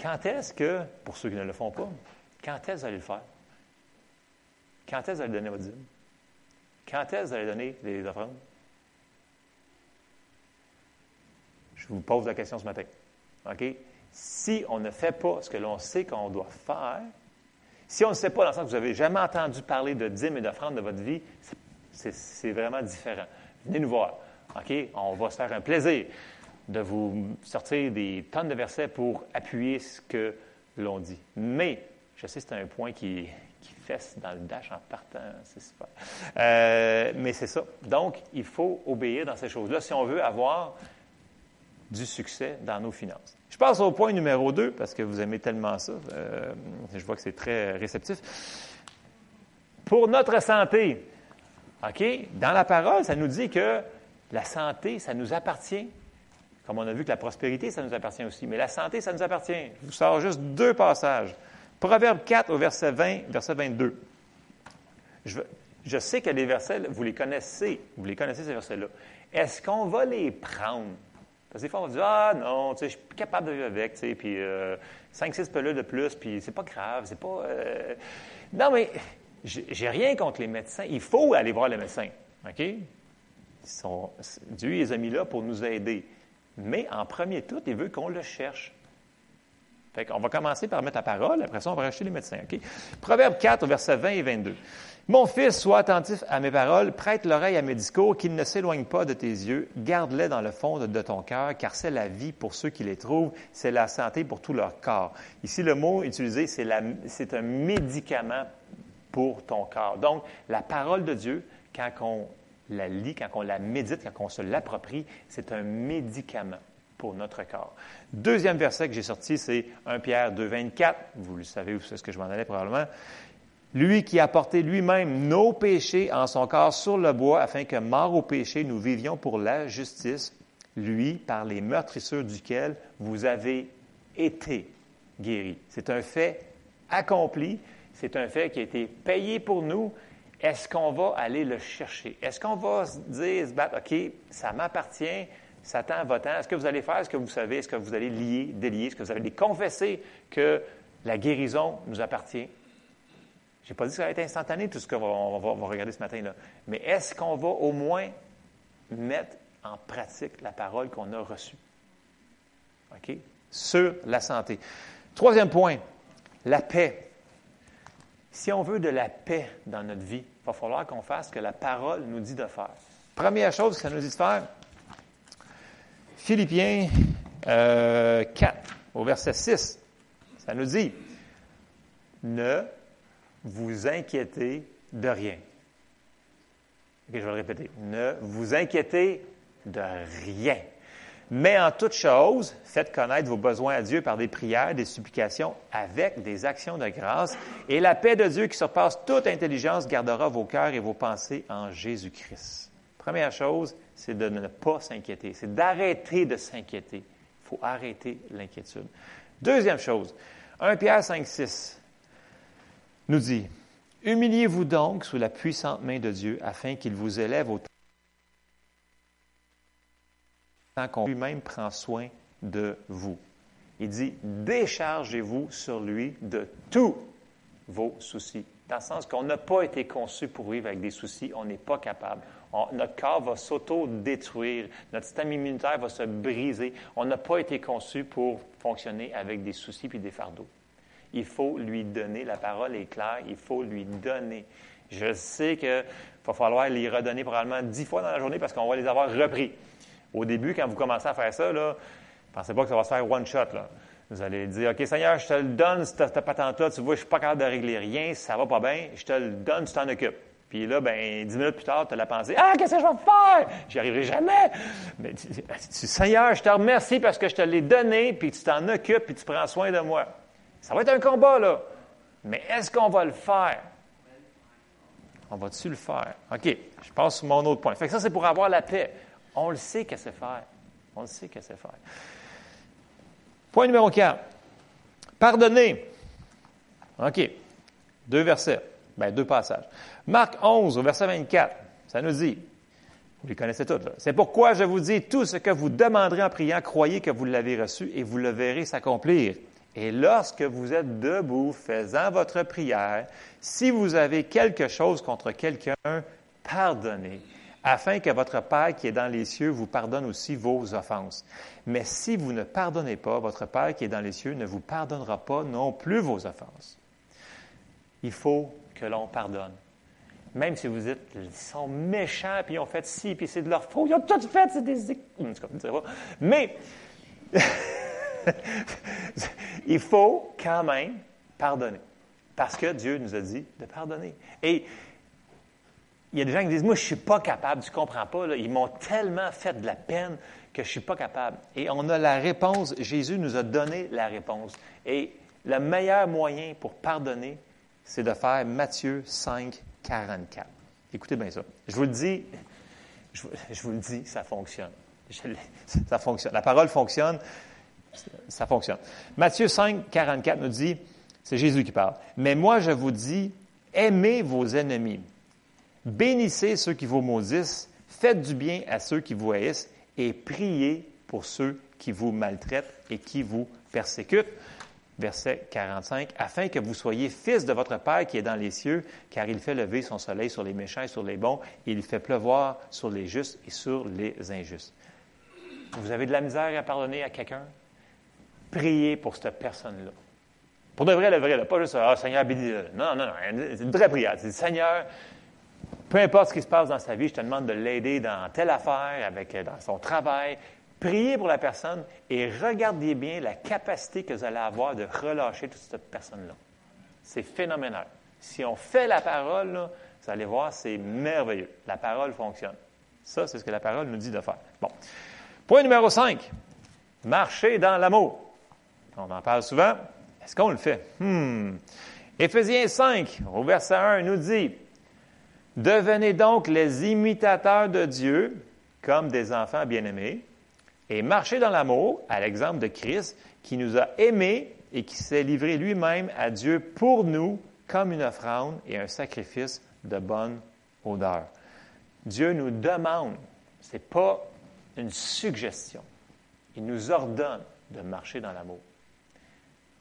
Speaker 3: Quand est-ce que, pour ceux qui ne le font pas, quand est-ce que vous allez le faire? Quand est-ce que vous allez donner votre dîme? Quand est-ce que vous allez donner les offrandes? Je vous pose la question ce matin. Si on ne fait pas ce que l'on sait qu'on doit faire, si on ne sait pas dans le sens que vous n'avez jamais entendu parler de dîmes et d'offrandes de votre vie, c'est vraiment différent. Venez nous voir. On va se faire un plaisir de vous sortir des tonnes de versets pour appuyer ce que l'on dit. Mais, je sais c'est un point qui, qui fesse dans le dash en partant, c'est super. Euh, mais c'est ça. Donc, il faut obéir dans ces choses-là si on veut avoir du succès dans nos finances. Je passe au point numéro 2, parce que vous aimez tellement ça. Euh, je vois que c'est très réceptif. Pour notre santé, OK? Dans la parole, ça nous dit que la santé, ça nous appartient. Comme on a vu que la prospérité, ça nous appartient aussi. Mais la santé, ça nous appartient. Je vous sors juste deux passages. Proverbe 4 au verset 20, verset 22. Je, je sais que les versets, vous les connaissez. Vous les connaissez, ces versets-là. Est-ce qu'on va les prendre? Parce que des fois, on va dire Ah non, tu sais, suis plus capable de vivre avec, tu sais, puis euh, 5-6 pelules de plus, puis c'est pas grave, c'est pas. Euh... Non, mais j'ai rien contre les médecins. Il faut aller voir les médecins. OK? Dieu les a mis là pour nous aider. Mais en premier tout, il veut qu'on le cherche. Qu'on va commencer par mettre la parole, après ça, on va racheter les médecins. Proverbe 4, versets 20 et 22. Mon fils, sois attentif à mes paroles, prête l'oreille à mes discours, qu'ils ne s'éloignent pas de tes yeux, garde-les dans le fond de ton cœur, car c'est la vie pour ceux qui les trouvent, c'est la santé pour tout leur corps. Ici, le mot utilisé, c'est un médicament pour ton corps. Donc, la parole de Dieu, quand on la lit, quand on la médite, quand on se l'approprie, c'est un médicament pour notre corps. Deuxième verset que j'ai sorti, c'est 1 Pierre 2, 24. Vous le savez, c'est ce que je m'en allais probablement. Lui qui a porté lui-même nos péchés en son corps sur le bois, afin que, mort au péché, nous vivions pour la justice, lui, par les meurtrissures duquel vous avez été guéris. C'est un fait accompli. C'est un fait qui a été payé pour nous. Est-ce qu'on va aller le chercher? Est-ce qu'on va se dire, se battre, OK, ça m'appartient, Satan va-t'en. Est-ce que vous allez faire ce que vous savez? Est-ce que vous allez lier, délier? Est-ce que vous allez confesser que la guérison nous appartient? Je n'ai pas dit que ça va être instantané, tout ce qu'on va, regarder ce matin-là. Mais est-ce qu'on va au moins mettre en pratique la parole qu'on a reçue? OK? Sur la santé. Troisième point, la paix. Si on veut de la paix dans notre vie, il va falloir qu'on fasse ce que la parole nous dit de faire. Première chose que ça nous dit de faire, Philippiens euh, 4, au verset 6, ça nous dit, ne vous inquiétez de rien. Je vais le répéter. Ne vous inquiétez de rien. Mais en toute chose, faites connaître vos besoins à Dieu par des prières, des supplications, avec des actions de grâce. Et la paix de Dieu qui surpasse toute intelligence gardera vos cœurs et vos pensées en Jésus-Christ. Première chose, c'est de ne pas s'inquiéter. C'est d'arrêter de s'inquiéter. Il faut arrêter l'inquiétude. Deuxième chose, 1 Pierre 5, 6 nous dit, Humiliez-vous donc sous la puissante main de Dieu afin qu'il vous élève au tant qu'on lui-même prend soin de vous. Il dit, déchargez-vous sur lui de tous vos soucis. Dans le sens qu'on n'a pas été conçu pour vivre avec des soucis, on n'est pas capable. Notre corps va s'auto-détruire, notre système immunitaire va se briser. On n'a pas été conçu pour fonctionner avec des soucis puis des fardeaux. Il faut lui donner, la parole est claire, il faut lui donner. Je sais qu'il va falloir les redonner probablement dix fois dans la journée parce qu'on va les avoir repris. Au début, quand vous commencez à faire ça, là, pensez pas que ça va se faire one shot. Vous allez dire, OK, Seigneur, je te le donne, cette, cette patente-là, tu vois, je suis pas capable de régler rien, ça va pas bien, je te le donne, tu t'en occupes. Puis là, ben, dix minutes plus tard, tu as la pensée, ah, qu'est-ce que je vais faire? J'y arriverai jamais. Mais tu, tu- tu- Seigneur, je te remercie parce que je te l'ai donné, puis tu t'en occupes, puis tu prends soin de moi. Ça va être un combat, là. Mais est-ce qu'on va le faire? On va-tu le faire? OK, je passe sur mon autre point. Fait que ça, c'est pour avoir la paix. On le sait que c'est faire. On le sait que c'est faire. Point numéro 4. Pardonner. OK. Deux versets. Ben, deux passages. Marc 11, au verset 24, ça nous dit, vous les connaissez tous, là. C'est pourquoi je vous dis, tout ce que vous demanderez en priant, croyez que vous l'avez reçu et vous le verrez s'accomplir. Et lorsque vous êtes debout, faisant votre prière, si vous avez quelque chose contre quelqu'un, pardonnez, afin que votre Père qui est dans les cieux vous pardonne aussi vos offenses. Mais si vous ne pardonnez pas, votre Père qui est dans les cieux ne vous pardonnera pas non plus vos offenses. Il faut que l'on pardonne. Même si vous dites, ils sont méchants, puis ils ont fait ci, puis c'est de leur faute, ils ont tout fait, c'est des... Mais il faut quand même pardonner. Parce que Dieu nous a dit de pardonner. Et il y a des gens qui disent, moi, je ne suis pas capable, tu ne comprends pas, ils m'ont tellement fait de la peine que je ne suis pas capable. Et on a la réponse, Jésus nous a donné la réponse. Et le meilleur moyen pour pardonner, c'est de faire Matthieu 5, 44. Écoutez bien ça. Je vous le dis, je, vous- le dis, ça fonctionne. Ça fonctionne. La parole fonctionne, ça fonctionne. Matthieu 5, 44 nous dit, c'est Jésus qui parle, mais moi je vous dis, aimez vos ennemis, bénissez ceux qui vous maudissent, faites du bien à ceux qui vous haïssent et priez pour ceux qui vous maltraitent et qui vous persécutent. Verset 45, afin que vous soyez fils de votre Père qui est dans les cieux, car il fait lever son soleil sur les méchants et sur les bons, et il fait pleuvoir sur les justes et sur les injustes. Vous avez de la misère à pardonner à quelqu'un? Priez pour cette personne-là. Pour de vrai, le vrai, pas juste Ah, Seigneur, bénis-le. Non, non, non. C'est une vraie prière. C'est Seigneur, peu importe ce qui se passe dans sa vie, je te demande de l'aider dans telle affaire, avec, dans son travail. Priez pour la personne et regardez bien la capacité que vous allez avoir de relâcher toute cette personne-là. C'est phénoménal. Si on fait la parole, vous allez voir, c'est merveilleux. La parole fonctionne. Ça, c'est ce que la parole nous dit de faire. Bon. Point numéro 5. Marcher dans l'amour. On en parle souvent. Est-ce qu'on le fait? Hmm. Éphésiens 5, au verset 1, nous dit Devenez donc les imitateurs de Dieu comme des enfants bien-aimés et marchez dans l'amour à l'exemple de Christ qui nous a aimés et qui s'est livré lui-même à Dieu pour nous comme une offrande et un sacrifice de bonne odeur. Dieu nous demande, ce n'est pas une suggestion, il nous ordonne de marcher dans l'amour.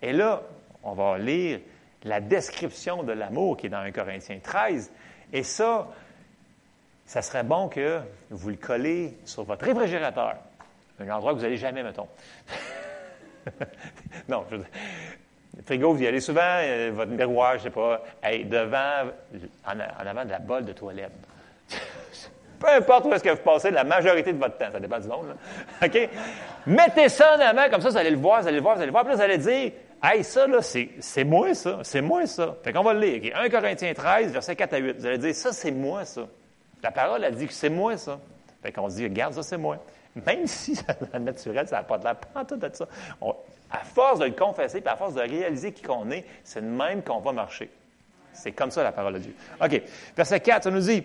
Speaker 3: Et là, on va lire la description de l'amour qui est dans 1 Corinthiens 13. Et ça, ça serait bon que vous le collez sur votre réfrigérateur. Un endroit que vous n'allez jamais, mettons. non, je veux dire, le frigo, vous y allez souvent, euh, votre miroir, je ne sais pas, hey, devant, en, en avant de la bolle de toilette. Peu importe où est-ce que vous passez la majorité de votre temps, ça dépend du monde, là. OK? Mettez ça en avant, comme ça, vous allez le voir, vous allez le voir, vous allez le voir, puis là, vous allez dire, hey, ça, là, c'est, moi, ça, c'est moi, ça. Fait qu'on va le lire. OK? 1 Corinthiens 13, versets 4 à 8. Vous allez dire, ça, c'est moi, ça. La parole, elle dit que c'est moi, ça. Fait qu'on se dit, regarde, ça, c'est moi. Même si, dans le naturel, ça n'a pas de l'air pas tout de ça. À force de le confesser, puis à force de réaliser qui qu'on est, c'est de même qu'on va marcher. C'est comme ça la parole de Dieu. OK. Verset 4, ça nous dit,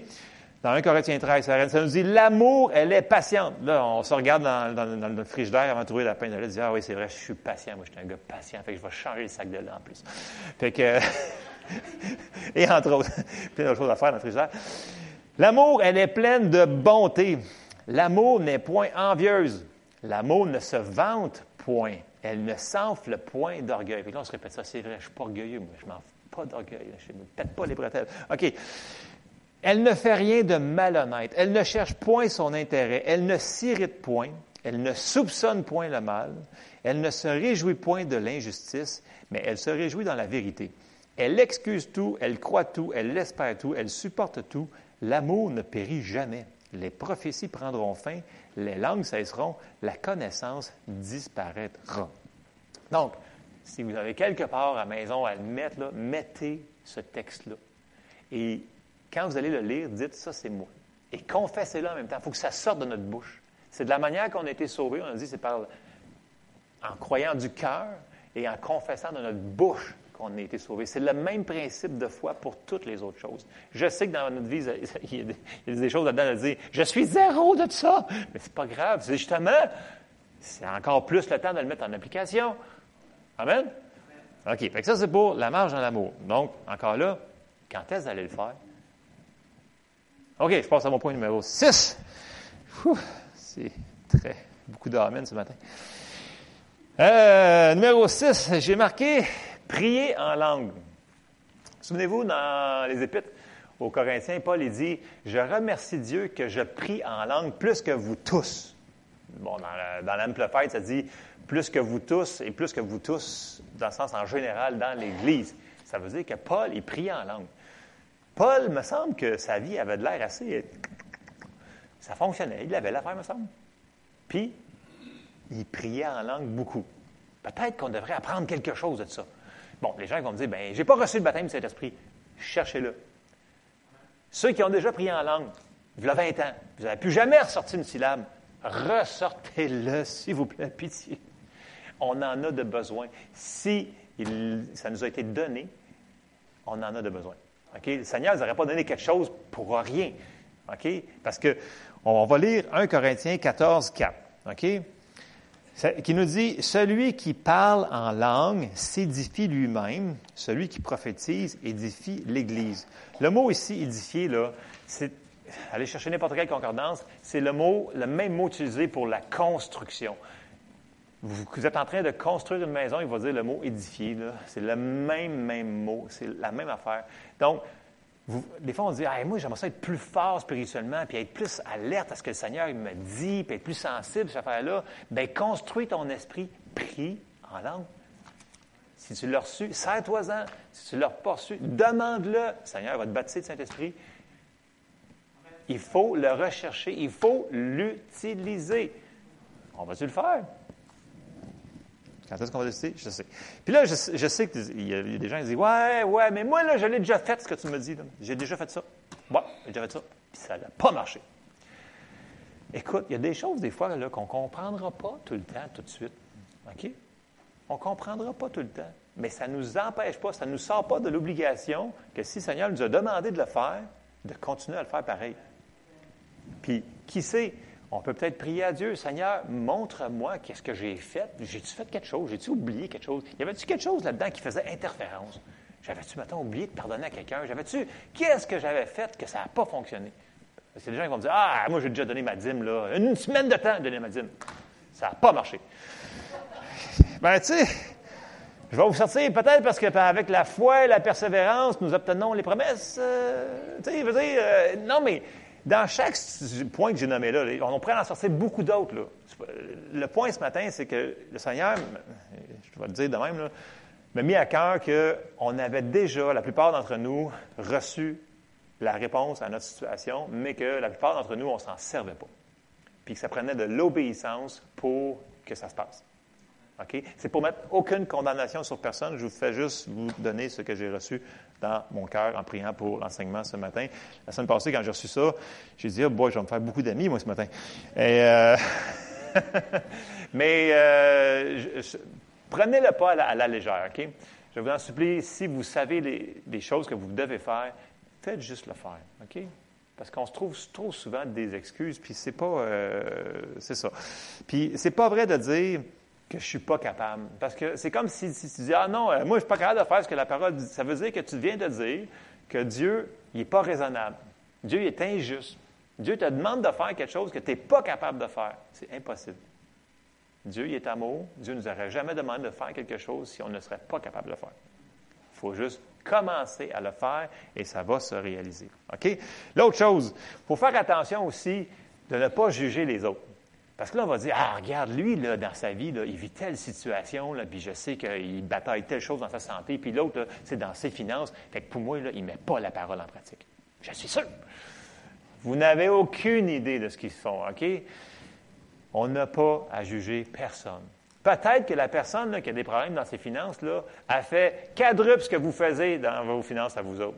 Speaker 3: dans 1 Corinthiens 13, ça ça nous dit, l'amour, elle est patiente. Là, on se regarde dans, dans, dans le frigidaire avant de trouver la peine de lait, dit, ah oui, c'est vrai, je suis patient. Moi, je suis un gars patient. Fait que je vais changer le sac de lait en plus. Fait que, et entre autres, plein d'autres choses à faire dans le frigidaire. L'amour, elle est pleine de bonté. L'amour n'est point envieuse. L'amour ne se vante point. Elle ne s'enfle point d'orgueil. Puis là, on se répète ça, c'est vrai, je ne suis pas orgueilleux, moi, je m'en pas d'orgueil, je ne pète pas les bretelles. OK. Elle ne fait rien de malhonnête. Elle ne cherche point son intérêt. Elle ne s'irrite point. Elle ne soupçonne point le mal. Elle ne se réjouit point de l'injustice, mais elle se réjouit dans la vérité. Elle excuse tout, elle croit tout, elle espère tout, elle supporte tout. L'amour ne périt jamais. Les prophéties prendront fin, les langues cesseront, la connaissance disparaîtra. Donc, si vous avez quelque part à la maison à le mettre, mettez ce texte-là. Et quand vous allez le lire, dites ça, c'est moi. Et confessez-le en même temps. Il faut que ça sorte de notre bouche. C'est de la manière qu'on a été sauvés. On a dit, c'est par en croyant du cœur et en confessant de notre bouche qu'on a été sauvés. C'est le même principe de foi pour toutes les autres choses. Je sais que dans notre vie, il y a des choses là-dedans à dire Je suis zéro de ça. Mais c'est pas grave. C'est justement, c'est encore plus le temps de le mettre en application. Amen? OK. Fait que ça, c'est pour la marge dans l'amour. Donc, encore là, quand est-ce d'aller le faire? OK, je passe à mon point numéro 6. C'est très beaucoup d'amen ce matin. Euh, numéro 6, j'ai marqué prier en langue. Souvenez-vous, dans les Épîtres aux Corinthiens, Paul dit Je remercie Dieu que je prie en langue plus que vous tous. Bon, dans l'Amplified, ça dit plus que vous tous et plus que vous tous, dans le sens en général, dans l'Église. Ça veut dire que Paul, il priait en langue. Paul, me semble que sa vie avait de l'air assez. Ça fonctionnait. Il avait l'affaire, me semble. Puis, il priait en langue beaucoup. Peut-être qu'on devrait apprendre quelque chose de ça. Bon, les gens vont me dire, ben, j'ai pas reçu le baptême du Saint-Esprit. Cherchez-le. Ceux qui ont déjà prié en langue, il y a 20 ans, vous n'avez plus jamais ressorti une syllabe, ressortez-le, s'il vous plaît, pitié. On en a de besoin. Si ça nous a été donné, on en a de besoin. Le Seigneur ne aurait pas donné quelque chose pour rien. Parce que on va lire 1 Corinthiens 14, 4. OK? Qui nous dit Celui qui parle en langue s'édifie lui-même, celui qui prophétise édifie l'Église. Le mot ici, édifier, là, c'est. Allez chercher n'importe quelle concordance, c'est le mot, le même mot utilisé pour la construction. Vous, êtes en train de construire une maison, il va dire le mot édifier. C'est le même, même mot. C'est la même affaire. Donc, des fois, on dit moi, j'aimerais ça être plus fort spirituellement, puis être plus alerte à ce que le Seigneur me dit, puis être plus sensible à cette affaire-là. Bien, construis ton esprit, prie en langue. Si tu l'as reçu, serre-toi-en. Si tu ne l'as pas reçu, demande-le. Le Seigneur va te baptiser de Saint-Esprit. Il faut le rechercher, il faut l'utiliser. On va-tu le faire? Quand est-ce qu'on va décider? Je sais. Puis là, je, sais qu'il y, a des gens qui disent Ouais, ouais, mais moi, là, je l'ai déjà fait, ce que tu me dis. J'ai déjà fait ça. Ouais, j'ai déjà fait ça. Puis ça n'a pas marché. Écoute, il y a des choses, des fois, qu'on ne comprendra pas tout le temps, tout de suite. OK? On ne comprendra pas tout le temps. Mais ça ne nous empêche pas, ça ne nous sort pas de l'obligation que si le Seigneur nous a demandé de le faire, de continuer à le faire pareil. Puis, qui sait, on peut peut-être prier à Dieu, Seigneur, montre-moi qu'est-ce que j'ai fait. J'ai-tu fait quelque chose? J'ai-tu oublié quelque chose? Y avait-tu quelque chose là-dedans qui faisait interférence? J'avais-tu, maintenant oublié de pardonner à quelqu'un? J'avais-tu, qu'est-ce que j'avais fait que ça n'a pas fonctionné? C'est des gens qui vont dire, ah, moi, j'ai déjà donné ma dîme, là. Une semaine de temps de donner ma dîme. Ça n'a pas marché. Ben, tu sais, je vais vous sortir peut-être parce que avec la foi et la persévérance, nous obtenons les promesses. Euh, tu sais, je veux dire, euh, non, mais dans chaque point que j'ai nommé là, on pourrait en sortir beaucoup d'autres. Le point ce matin, c'est que le Seigneur, je vais le dire de même, m'a mis à cœur qu'on avait déjà, la plupart d'entre nous, reçu la réponse à notre situation, mais que la plupart d'entre nous, on ne s'en servait pas. Puis que ça prenait de l'obéissance pour que ça se passe. OK? C'est pour mettre aucune condamnation sur personne. Je vous fais juste vous donner ce que j'ai reçu dans mon cœur en priant pour l'enseignement ce matin. La semaine passée, quand j'ai reçu ça, j'ai dit, oh je vais me faire beaucoup d'amis, moi, ce matin. Euh, Mais euh, prenez-le pas à la, légère, OK? Je vous en supplie, si vous savez les, choses que vous devez faire, faites juste le faire, OK? Parce qu'on se trouve trop souvent des excuses, puis c'est pas... Euh, c'est ça. Puis c'est pas vrai de dire que je ne suis pas capable. Parce que c'est comme si, tu dis, ah non, euh, moi, je ne suis pas capable de faire ce que la parole dit. Ça veut dire que tu viens de dire que Dieu, il n'est pas raisonnable. Dieu il est injuste. Dieu te demande de faire quelque chose que tu n'es pas capable de faire. C'est impossible. Dieu, il est amour. Dieu ne nous aurait jamais demandé de faire quelque chose si on ne serait pas capable de le faire. Il faut juste commencer à le faire et ça va se réaliser. OK? L'autre chose, il faut faire attention aussi de ne pas juger les autres. Parce que là, on va dire, ah, regarde, lui, là, dans sa vie, il vit telle situation, puis je sais qu'il bataille telle chose dans sa santé, puis l'autre, c'est dans ses finances. Fait que pour moi, là, il ne met pas la parole en pratique. Je suis sûr. Vous n'avez aucune idée de ce qu'ils font, OK? On n'a pas à juger personne. Peut-être que la personne qui a des problèmes dans ses finances là, a fait quadruple ce que vous faisiez dans vos finances à vous autres.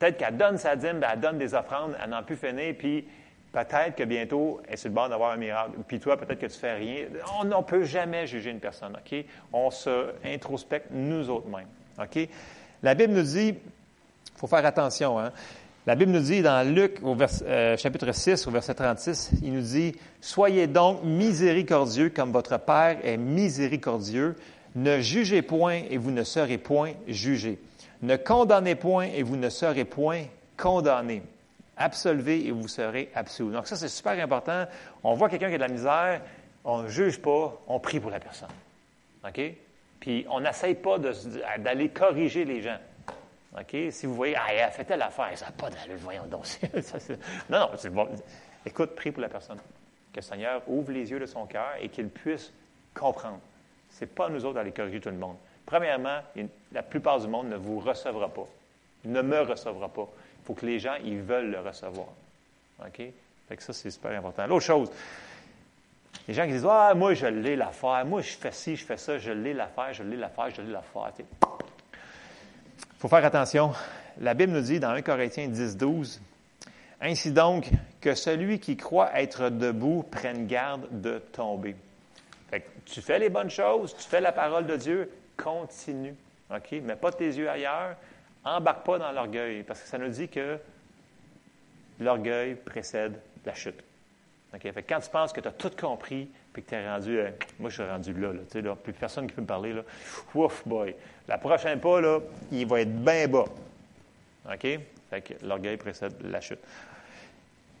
Speaker 3: Peut-être qu'elle donne sa dîme, ben, elle donne des offrandes, elle n'en plus finir, puis peut-être que bientôt, elle est sur le bord d'avoir un miracle. Puis toi, peut-être que tu fais rien. On ne peut jamais juger une personne, OK? On se introspecte nous autres mêmes, OK? La Bible nous dit, il faut faire attention, hein? La Bible nous dit dans Luc, au euh, chapitre 6, au verset 36, il nous dit, Soyez donc miséricordieux comme votre Père est miséricordieux. Ne jugez point et vous ne serez point jugés. Ne condamnez point et vous ne serez point condamnés. Absolvez et vous serez absolus. Donc ça, c'est super important. On voit quelqu'un qui a de la misère, on ne juge pas, on prie pour la personne. OK? Puis on n'essaye pas d'aller corriger les gens. OK? Si vous voyez, ah, elle a fait telle affaire, ça n'a pas d'allure, voyons donc. non, non, c'est bon. Écoute, prie pour la personne. Que le Seigneur ouvre les yeux de son cœur et qu'il puisse comprendre. Ce n'est pas nous autres d'aller corriger tout le monde. Premièrement, la plupart du monde ne vous recevra pas. Ne me recevra pas. Il faut que les gens, ils veulent le recevoir. OK? Fait que ça, c'est super important. L'autre chose, les gens qui disent Ah, moi, je l'ai l'affaire, moi, je fais ci, je fais ça, je l'ai l'affaire, je l'ai l'affaire, je l'ai l'affaire. Il faut faire attention. La Bible nous dit dans 1 Corinthiens 10, 12 Ainsi donc, que celui qui croit être debout prenne garde de tomber. Fait que tu fais les bonnes choses, tu fais la parole de Dieu, continue. OK? Mets pas tes yeux ailleurs, embarque pas dans l'orgueil, parce que ça nous dit que l'orgueil précède la chute. Fait quand tu penses que tu as tout compris, puis que tu es rendu, euh, moi je suis rendu là, là, là, plus personne qui peut me parler, là, ouf, boy, la prochaine pas, là, il va être bien bas. OK? Fait que l'orgueil précède la chute.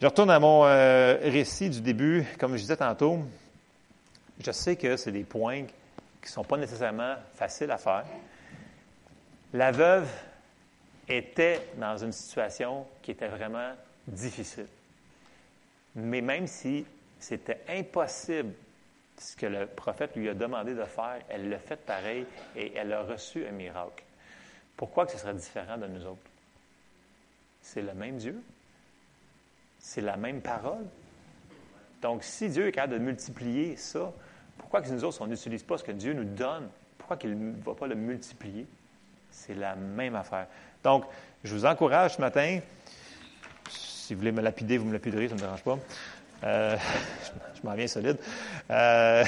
Speaker 3: Je retourne à mon euh, récit du début. Comme je disais tantôt, je sais que c'est des points qui ne sont pas nécessairement faciles à faire. La veuve était dans une situation qui était vraiment difficile. Mais même si c'était impossible ce que le prophète lui a demandé de faire, elle l'a fait pareil et elle a reçu un miracle. Pourquoi que ce serait différent de nous autres? C'est le même Dieu, c'est la même parole. Donc, si Dieu est capable de multiplier ça, pourquoi que nous autres, on n'utilise pas ce que Dieu nous donne? Pourquoi qu'il ne va pas le multiplier? C'est la même affaire. Donc, je vous encourage ce matin, si vous voulez me lapider, vous me lapiderez, ça ne me dérange pas. Euh, je m'en viens solide. Euh,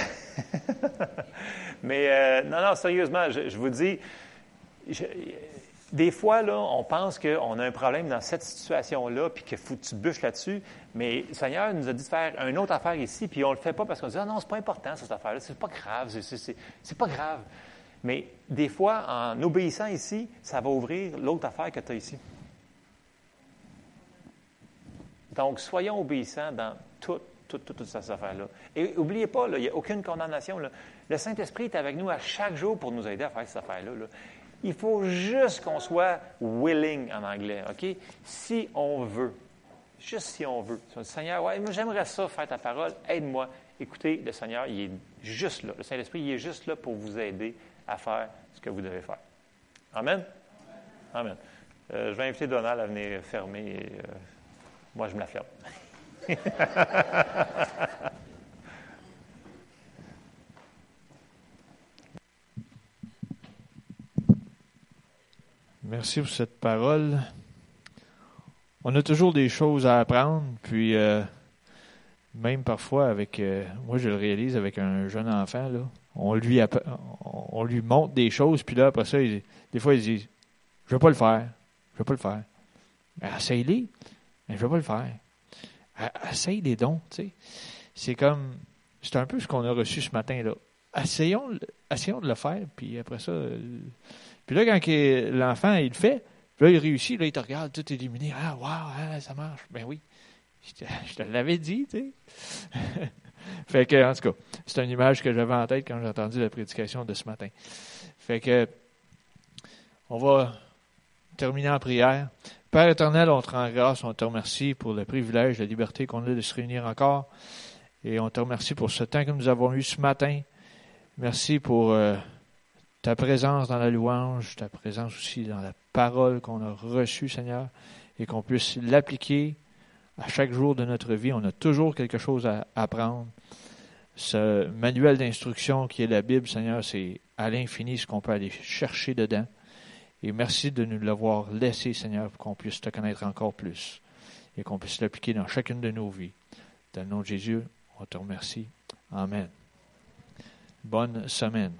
Speaker 3: mais euh, non, non, sérieusement, je, vous dis, des fois, là, on pense qu'on a un problème dans cette situation-là, puis qu'il faut que tu bûches là-dessus. Mais le Seigneur nous a dit de faire une autre affaire ici, puis on ne le fait pas parce qu'on dit Ah non, c'est pas important cette affaire-là, c'est pas grave, c'est pas grave. Mais des fois, en obéissant ici, ça va ouvrir l'autre affaire que tu as ici. Donc, soyons obéissants dans toutes toute, toute, cette affaire-là. Et n'oubliez pas, il n'y a aucune condamnation. Le Saint-Esprit est avec nous à chaque jour pour nous aider à faire cette affaire-là. Là. Il faut juste qu'on soit willing en anglais, OK? Si on veut. Juste si on veut. Seigneur, ouais, j'aimerais ça faire ta parole, aide-moi. Écoutez, le Seigneur, il est juste là. Le Saint-Esprit, il est juste là pour vous aider à faire ce que vous devez faire. Amen? Amen. Euh, je vais inviter Donald à venir fermer. Et, euh, moi, je me la ferme.
Speaker 4: Merci pour cette parole. On a toujours des choses à apprendre, puis euh, même parfois avec, moi je le réalise avec un jeune enfant, là, on lui on lui montre des choses, puis là après ça, des fois il dit, je vais pas le faire, je vais pas le faire. Ben, essaye-les, mais je vais pas le faire. Essaye les dons, tu sais. C'est comme, c'est un peu ce qu'on a reçu ce matin là. Essayons, essayons de le faire, puis après ça. Puis là, quand l'enfant, il le fait, puis là, il réussit, là, il te regarde, tout illuminé. Ah, wow, ah, ça marche. Ben oui. Je te, l'avais dit, tu sais. Fait que, en tout cas, c'est une image que j'avais en tête quand j'ai entendu la prédication de ce matin. Fait que, on va terminer en prière. Père éternel, on te rend grâce, on te remercie pour le privilège, la liberté qu'on a de se réunir encore. Et on te remercie pour ce temps que nous avons eu ce matin. Merci pour euh, ta présence dans la louange, ta présence aussi dans la parole qu'on a reçue, Seigneur, et qu'on puisse l'appliquer à chaque jour de notre vie. On a toujours quelque chose à apprendre. Ce manuel d'instruction qui est la Bible, Seigneur, c'est à l'infini ce qu'on peut aller chercher dedans. Et merci de nous l'avoir laissé, Seigneur, pour qu'on puisse te connaître encore plus et qu'on puisse l'appliquer dans chacune de nos vies. Dans le nom de Jésus, on te remercie. Amen. Bonne semaine.